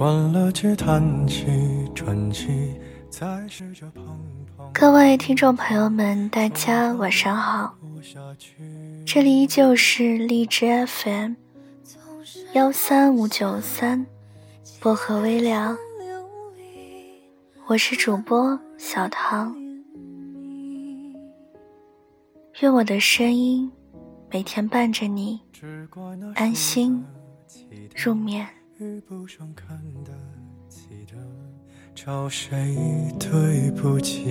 关了机，叹气，喘气，再试着碰碰。各位听众朋友们，大家晚上好，这里依旧是荔枝 FM 幺三五九三薄荷微凉，我是主播小唐，愿我的声音每天伴着你安心入眠。遇不上看得起的，找谁对不起？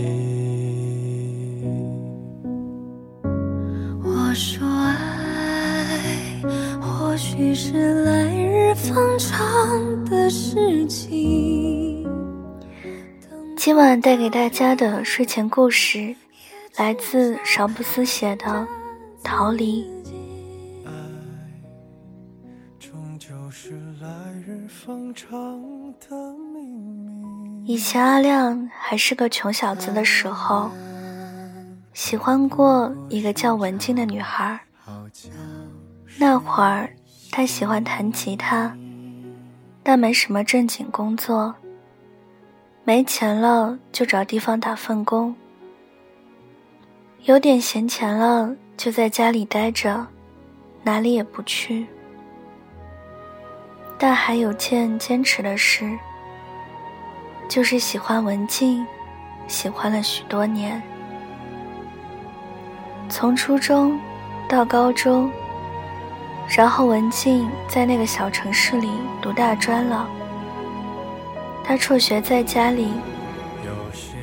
我说爱，或许是来日方长的事情。今晚带给大家的睡前故事，来自少不思写的《逃离》。以前阿亮还是个穷小子的时候，喜欢过一个叫文静的女孩。那会儿他喜欢弹吉他，但没什么正经工作。没钱了就找地方打份工，有点闲钱了就在家里待着，哪里也不去。但还有件坚持的事，就是喜欢文静，喜欢了许多年。从初中到高中，然后文静在那个小城市里读大专了。他辍学在家里，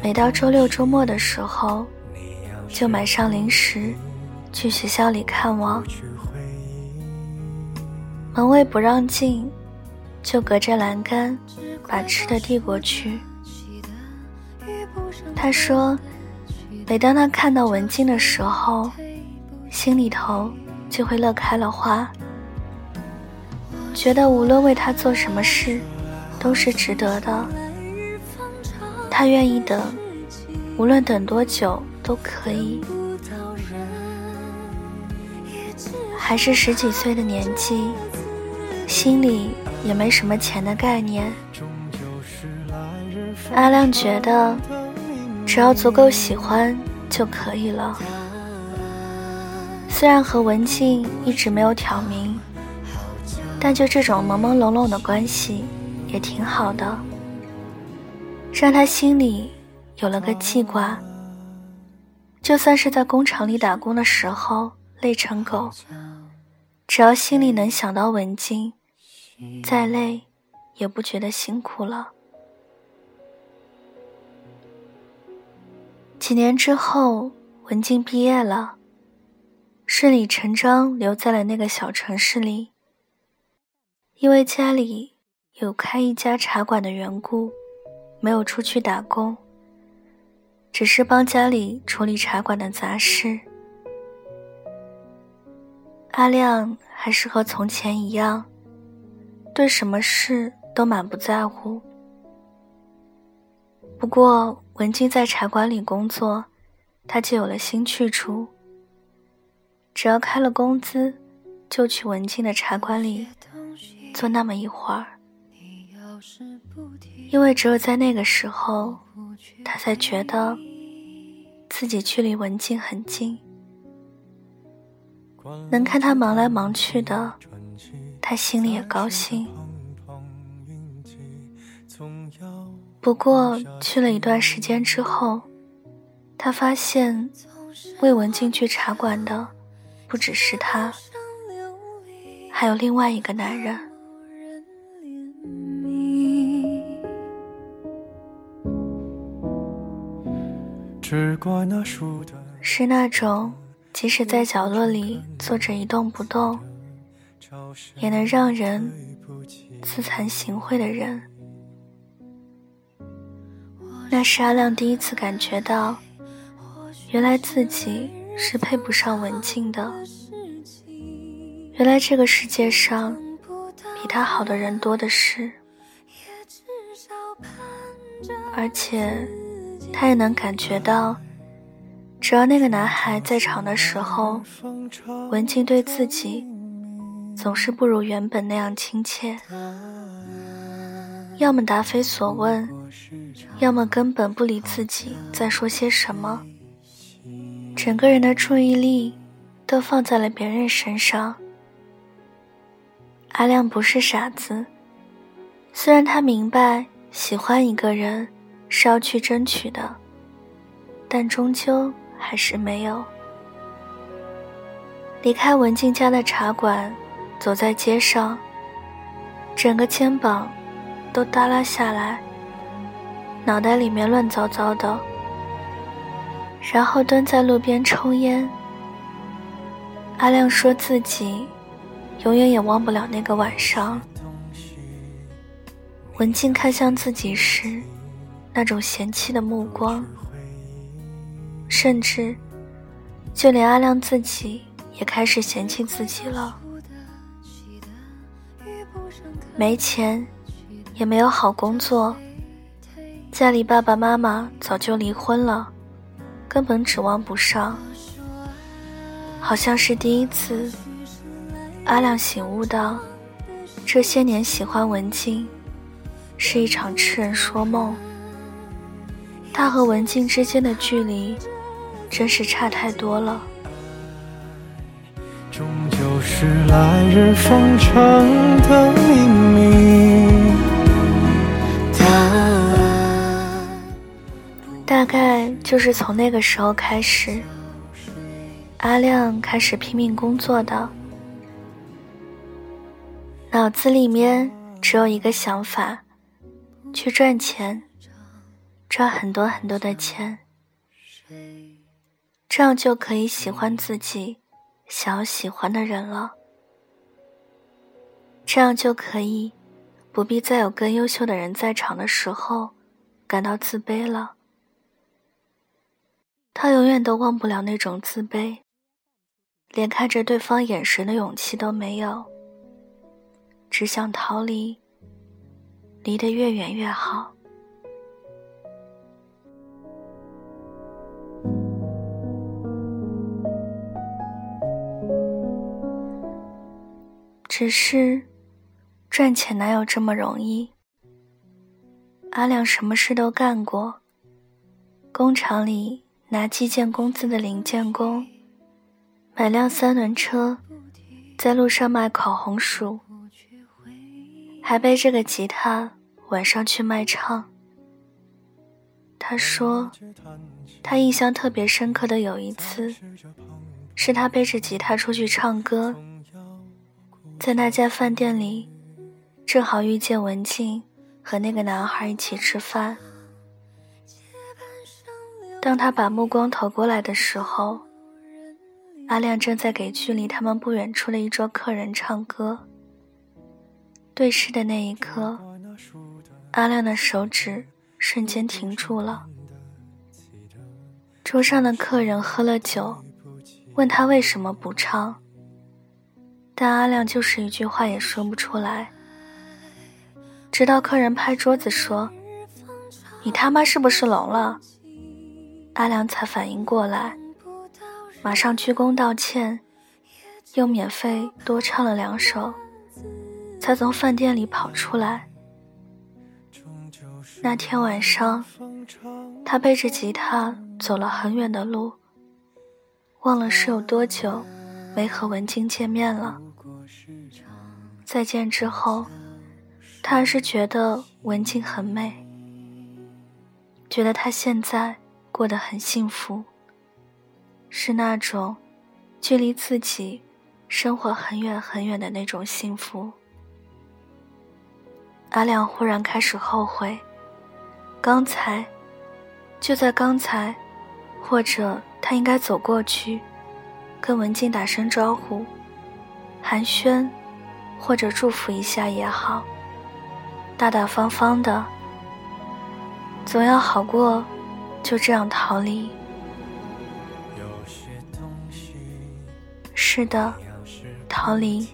每到周六周末的时候，就买上零食，去学校里看望。门卫不让进。就隔着栏杆把吃的递过去。他说：“每当他看到文静的时候，心里头就会乐开了花，觉得无论为他做什么事，都是值得的。他愿意等，无论等多久都可以。还是十几岁的年纪，心里……”也没什么钱的概念。阿亮觉得，只要足够喜欢就可以了。虽然和文静一直没有挑明，但就这种朦朦胧胧的关系也挺好的，让他心里有了个记挂。就算是在工厂里打工的时候累成狗，只要心里能想到文静。再累，也不觉得辛苦了。几年之后，文静毕业了，顺理成章留在了那个小城市里。因为家里有开一家茶馆的缘故，没有出去打工，只是帮家里处理茶馆的杂事。阿亮还是和从前一样。对什么事都满不在乎。不过文静在茶馆里工作，他就有了新去处。只要开了工资，就去文静的茶馆里坐那么一会儿。因为只有在那个时候，他才觉得自己距离文静很近，能看他忙来忙去的。他心里也高兴，不过去了一段时间之后，他发现魏文静去茶馆的不只是他，还有另外一个男人。是那种即使在角落里坐着一动不动。也能让人自惭形秽的人，那是阿亮第一次感觉到，原来自己是配不上文静的。原来这个世界上比他好的人多的是，而且他也能感觉到，只要那个男孩在场的时候，文静对自己总是不如原本那样亲切，要么答非所问，要么根本不理自己在说些什么，整个人的注意力都放在了别人身上。阿亮不是傻子，虽然他明白喜欢一个人是要去争取的，但终究还是没有。离开文静家的茶馆，走在街上，整个肩膀都耷拉下来，脑袋里面乱糟糟的，然后蹲在路边抽烟。阿亮说自己。永远也忘不了那个晚上，文静看向自己时，那种嫌弃的目光，甚至，就连阿亮自己也开始嫌弃自己了。没钱，也没有好工作，家里爸爸妈妈早就离婚了，根本指望不上。好像是第一次。阿亮醒悟到，这些年喜欢文静，是一场痴人说梦。他和文静之间的距离，真是差太多了。终究是来日方长的秘密。大概就是从那个时候开始，阿亮开始拼命工作的。脑子里面只有一个想法，去赚钱，赚很多很多的钱，这样就可以喜欢自己想要喜欢的人了。这样就可以不必再有更优秀的人在场的时候感到自卑了。他永远都忘不了那种自卑，连看着对方眼神的勇气都没有。只想逃离，离得越远越好。只是，赚钱哪有这么容易？阿亮什么事都干过，工厂里拿计件工资的零件工，买辆三轮车，在路上卖烤红薯。还背着个吉他，晚上去卖唱。他说，他印象特别深刻的有一次，是他背着吉他出去唱歌，在那家饭店里，正好遇见文静和那个男孩一起吃饭。当他把目光投过来的时候，阿亮正在给距离他们不远处的一桌客人唱歌。对视的那一刻，阿亮的手指瞬间停住了。桌上的客人喝了酒，问他为什么不唱，但阿亮就是一句话也说不出来。直到客人拍桌子说：“你他妈是不是聋了？”阿亮才反应过来，马上鞠躬道歉，又免费多唱了两首。才从饭店里跑出来。那天晚上，他背着吉他走了很远的路，忘了是有多久没和文静见面了。再见之后，他还是觉得文静很美，觉得她现在过得很幸福，是那种距离自己生活很远很远的那种幸福。阿亮忽然开始后悔，刚才，就在刚才，或者他应该走过去，跟文静打声招呼，寒暄，或者祝福一下也好，大大方方的，总要好过就这样逃离。是的，逃离。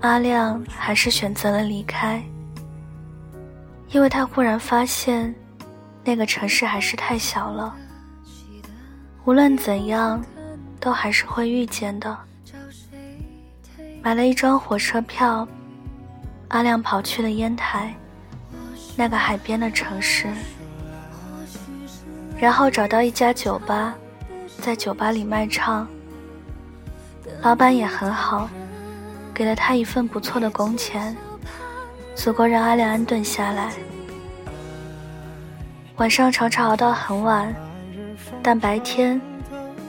阿亮还是选择了离开，因为他忽然发现，那个城市还是太小了。无论怎样，都还是会遇见的。买了一张火车票，阿亮跑去了烟台，那个海边的城市。然后找到一家酒吧，在酒吧里卖唱。老板也很好，给了他一份不错的工钱，足够让阿亮安顿下来。晚上常常熬到很晚，但白天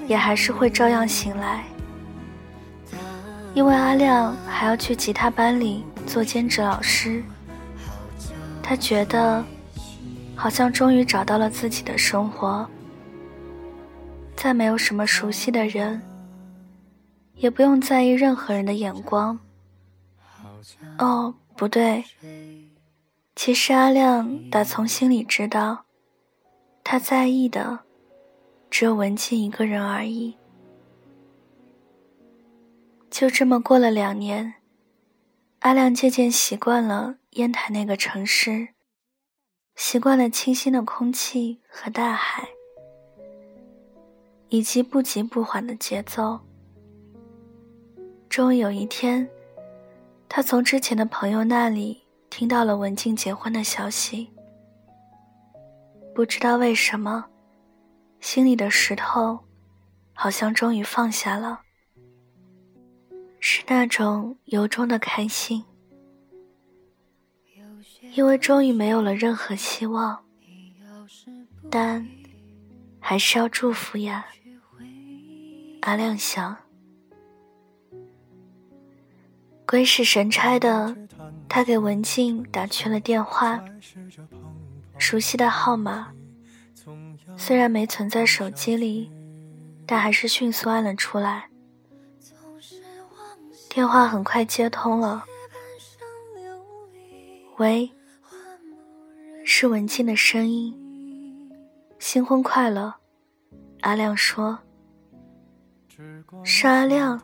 也还是会照样醒来，因为阿亮还要去吉他班里做兼职老师。他觉得。好像终于找到了自己的生活，再没有什么熟悉的人，也不用在意任何人的眼光。哦，不对，其实阿亮打从心里知道，他在意的只有文静一个人而已。就这么过了两年，阿亮渐渐习惯了烟台那个城市。习惯了清新的空气和大海，以及不急不缓的节奏。终于有一天，他从之前的朋友那里听到了文静结婚的消息。不知道为什么，心里的石头好像终于放下了，是那种由衷的开心。因为终于没有了任何希望，但还是要祝福呀。阿亮想，鬼使神差的，他给文静打去了电话，熟悉的号码，虽然没存在手机里，但还是迅速按了出来。电话很快接通了，喂。是文静的声音。新婚快乐，阿亮说。是阿亮。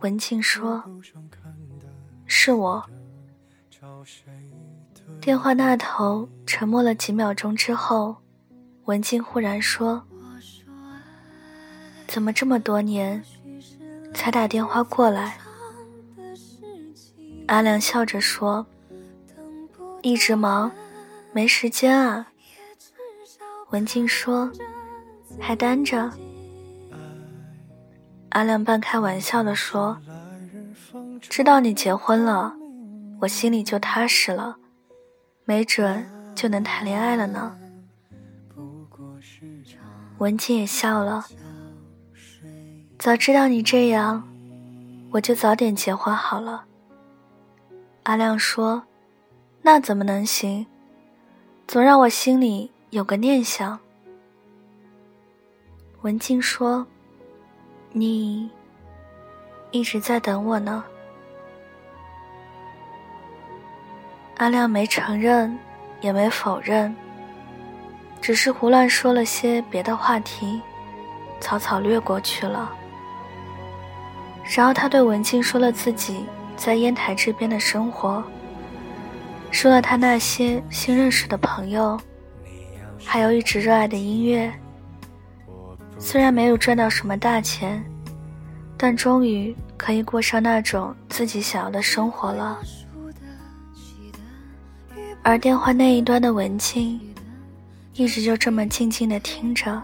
文静说。是我。电话那头沉默了几秒钟之后，文静忽然说：“怎么这么多年才打电话过来？”阿亮笑着说。一直忙，没时间啊。文静说：“还单着。”阿亮半开玩笑的说：“知道你结婚了，我心里就踏实了，没准就能谈恋爱了呢。”文静也笑了：“早知道你这样，我就早点结婚好了。”阿亮说。那怎么能行？总让我心里有个念想。文静说：“你一直在等我呢。”阿亮没承认，也没否认，只是胡乱说了些别的话题，草草略过去了。然后他对文静说了自己在烟台这边的生活。说了他那些新认识的朋友，还有一直热爱的音乐。虽然没有赚到什么大钱，但终于可以过上那种自己想要的生活了。而电话那一端的文静，一直就这么静静的听着，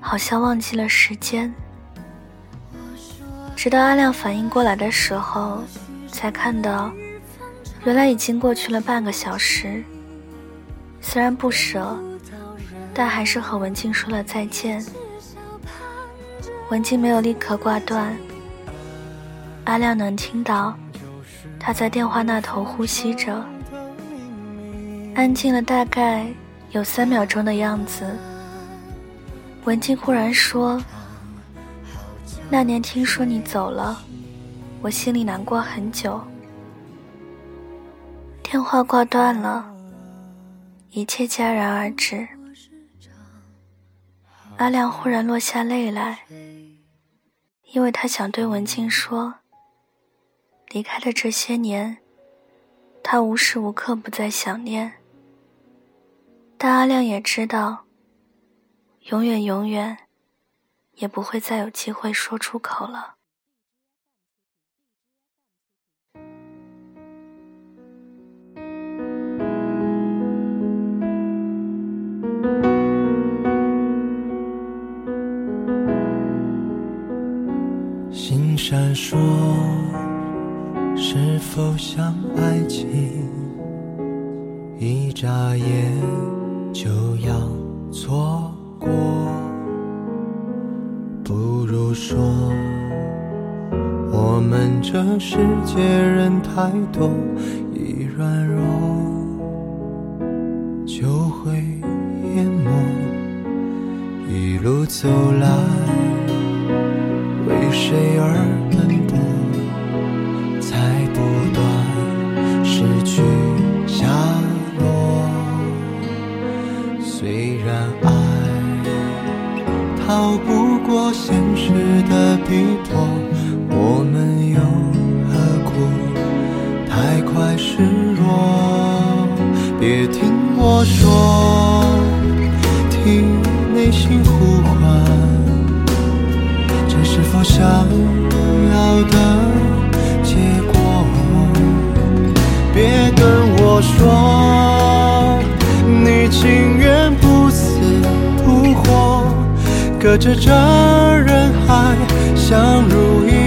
好像忘记了时间。直到阿亮反应过来的时候，才看到。原来已经过去了半个小时，虽然不舍，但还是和文静说了再见。文静没有立刻挂断，阿亮能听到他在电话那头呼吸着，安静了大概有三秒钟的样子。文静忽然说：“那年听说你走了，我心里难过很久。”电话挂断了，一切戛然而止。阿亮忽然落下泪来，因为他想对文静说：离开的这些年，他无时无刻不在想念，但阿亮也知道，永远永远，也不会再有机会说出口了。心闪烁，是否像爱情？一眨眼就要错过，不如说，我们这世界人太多，一软弱就会淹没。一路走来。为谁而奔波，才不断实的逼迫，我们又何苦太快示弱？别听我说，听内心呼唤。这是否想要的结果？别跟我说，你情隔着这人海相濡以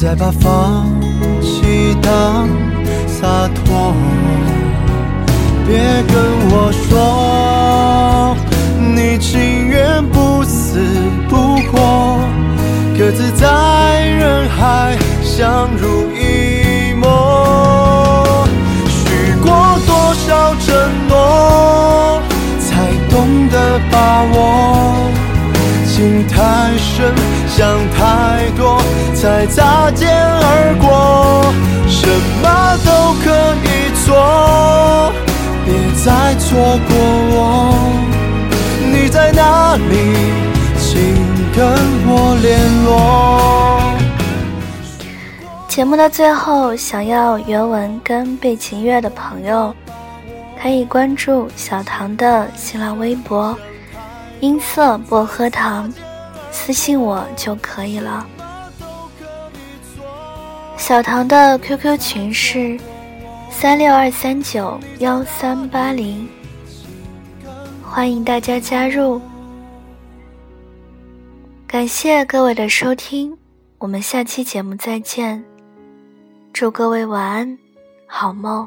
再把放弃当洒脱。别跟我说，你情愿不死不活，各自在人海相濡以沫。许过多少承诺，才懂得把握。情太深，想太多，才擦肩而过。什么都可以做，别再错过我。你在哪里？请跟我联络。节目的最后，想要原文跟背景乐的朋友，可以关注小唐的新浪微博。音色薄荷糖，私信我就可以了。小唐的 QQ 群是三六二三九幺三八零，欢迎大家加入。感谢各位的收听，我们下期节目再见。祝各位晚安，好梦。